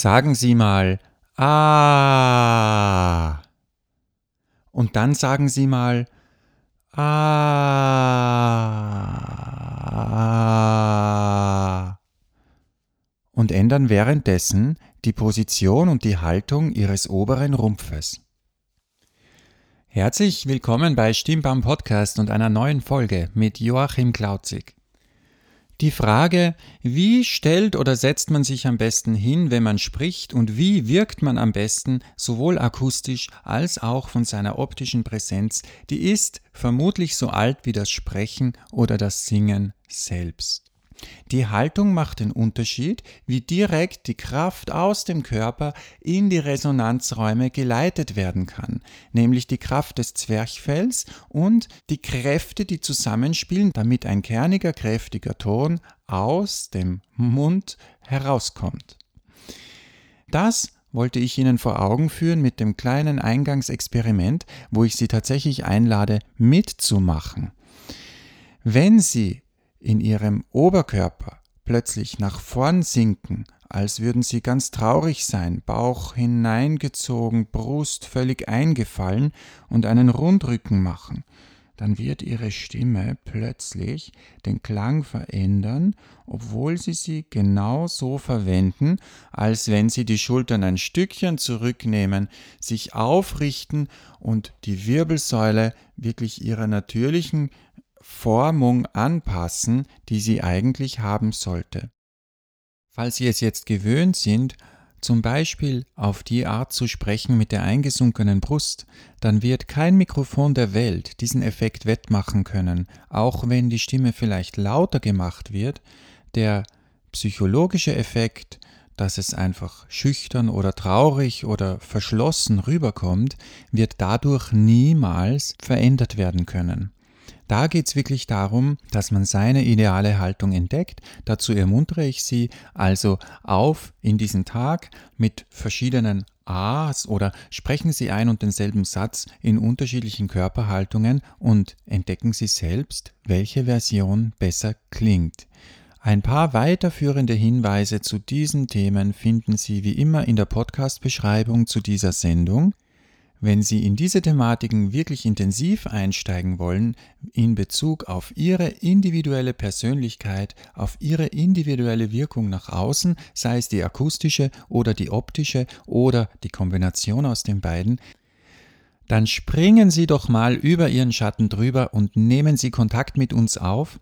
Sagen Sie mal Ah. Und dann sagen Sie mal Ah. Und ändern währenddessen die Position und die Haltung Ihres oberen Rumpfes. Herzlich willkommen bei Stimmbaum Podcast und einer neuen Folge mit Joachim Klauzig. Die Frage, wie stellt oder setzt man sich am besten hin, wenn man spricht und wie wirkt man am besten, sowohl akustisch als auch von seiner optischen Präsenz, die ist vermutlich so alt wie das Sprechen oder das Singen selbst. Die Haltung macht den Unterschied, wie direkt die Kraft aus dem Körper in die Resonanzräume geleitet werden kann, nämlich die Kraft des Zwerchfells und die Kräfte, die zusammenspielen, damit ein kerniger, kräftiger Ton aus dem Mund herauskommt. Das wollte ich Ihnen vor Augen führen mit dem kleinen Eingangsexperiment, wo ich Sie tatsächlich einlade, mitzumachen. Wenn Sie in ihrem Oberkörper plötzlich nach vorn sinken, als würden sie ganz traurig sein, Bauch hineingezogen, Brust völlig eingefallen und einen Rundrücken machen, dann wird ihre Stimme plötzlich den Klang verändern, obwohl sie sie genau so verwenden, als wenn sie die Schultern ein Stückchen zurücknehmen, sich aufrichten und die Wirbelsäule wirklich ihrer natürlichen Formung anpassen, die sie eigentlich haben sollte. Falls Sie es jetzt gewöhnt sind, zum Beispiel auf die Art zu sprechen mit der eingesunkenen Brust, dann wird kein Mikrofon der Welt diesen Effekt wettmachen können, auch wenn die Stimme vielleicht lauter gemacht wird, der psychologische Effekt, dass es einfach schüchtern oder traurig oder verschlossen rüberkommt, wird dadurch niemals verändert werden können. Da geht es wirklich darum, dass man seine ideale Haltung entdeckt. Dazu ermuntere ich Sie also auf in diesen Tag mit verschiedenen A's oder sprechen Sie ein und denselben Satz in unterschiedlichen Körperhaltungen und entdecken Sie selbst, welche Version besser klingt. Ein paar weiterführende Hinweise zu diesen Themen finden Sie wie immer in der Podcast-Beschreibung zu dieser Sendung. Wenn Sie in diese Thematiken wirklich intensiv einsteigen wollen, in Bezug auf Ihre individuelle Persönlichkeit, auf Ihre individuelle Wirkung nach außen, sei es die akustische oder die optische oder die Kombination aus den beiden, dann springen Sie doch mal über Ihren Schatten drüber und nehmen Sie Kontakt mit uns auf.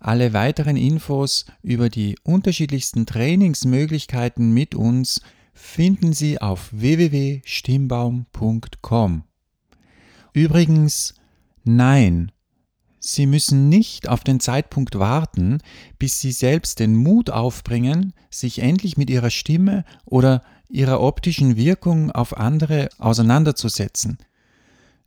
Alle weiteren Infos über die unterschiedlichsten Trainingsmöglichkeiten mit uns finden Sie auf www.stimmbaum.com. Übrigens, nein, Sie müssen nicht auf den Zeitpunkt warten, bis Sie selbst den Mut aufbringen, sich endlich mit Ihrer Stimme oder Ihrer optischen Wirkung auf andere auseinanderzusetzen.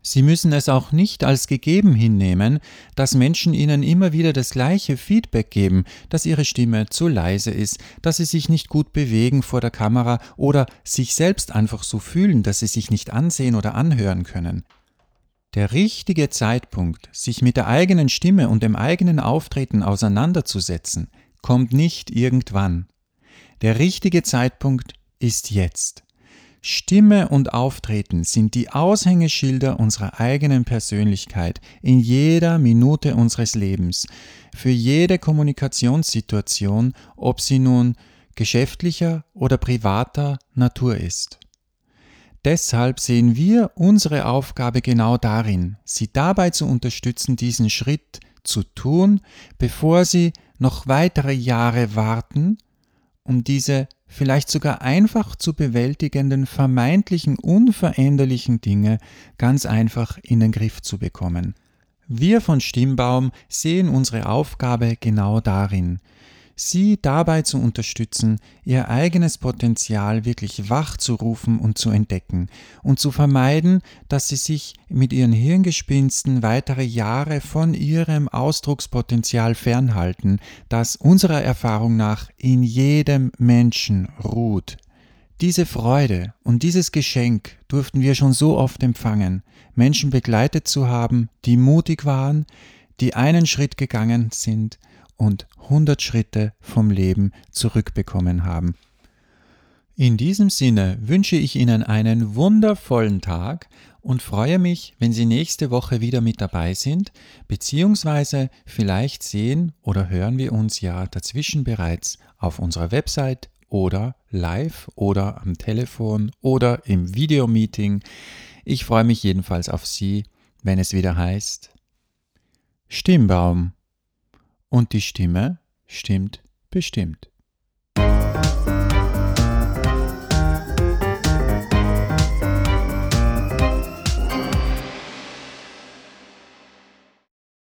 Sie müssen es auch nicht als gegeben hinnehmen, dass Menschen Ihnen immer wieder das gleiche Feedback geben, dass Ihre Stimme zu leise ist, dass Sie sich nicht gut bewegen vor der Kamera oder sich selbst einfach so fühlen, dass Sie sich nicht ansehen oder anhören können. Der richtige Zeitpunkt, sich mit der eigenen Stimme und dem eigenen Auftreten auseinanderzusetzen, kommt nicht irgendwann. Der richtige Zeitpunkt ist jetzt. Stimme und Auftreten sind die Aushängeschilder unserer eigenen Persönlichkeit in jeder Minute unseres Lebens, für jede Kommunikationssituation, ob sie nun geschäftlicher oder privater Natur ist. Deshalb sehen wir unsere Aufgabe genau darin, Sie dabei zu unterstützen, diesen Schritt zu tun, bevor Sie noch weitere Jahre warten, um diese vielleicht sogar einfach zu bewältigenden vermeintlichen unveränderlichen Dinge ganz einfach in den Griff zu bekommen. Wir von Stimmbaum sehen unsere Aufgabe genau darin, sie dabei zu unterstützen, ihr eigenes Potenzial wirklich wach zu rufen und zu entdecken und zu vermeiden, dass sie sich mit ihren Hirngespinsten weitere Jahre von ihrem Ausdruckspotenzial fernhalten, das unserer Erfahrung nach in jedem Menschen ruht. Diese Freude und dieses Geschenk durften wir schon so oft empfangen, Menschen begleitet zu haben, die mutig waren, die einen Schritt gegangen sind, und 100 Schritte vom Leben zurückbekommen haben. In diesem Sinne wünsche ich Ihnen einen wundervollen Tag und freue mich, wenn Sie nächste Woche wieder mit dabei sind, beziehungsweise vielleicht sehen oder hören wir uns ja dazwischen bereits auf unserer Website oder live oder am Telefon oder im Videomeeting. Ich freue mich jedenfalls auf Sie, wenn es wieder heißt Stimmbaum. Und die Stimme stimmt bestimmt.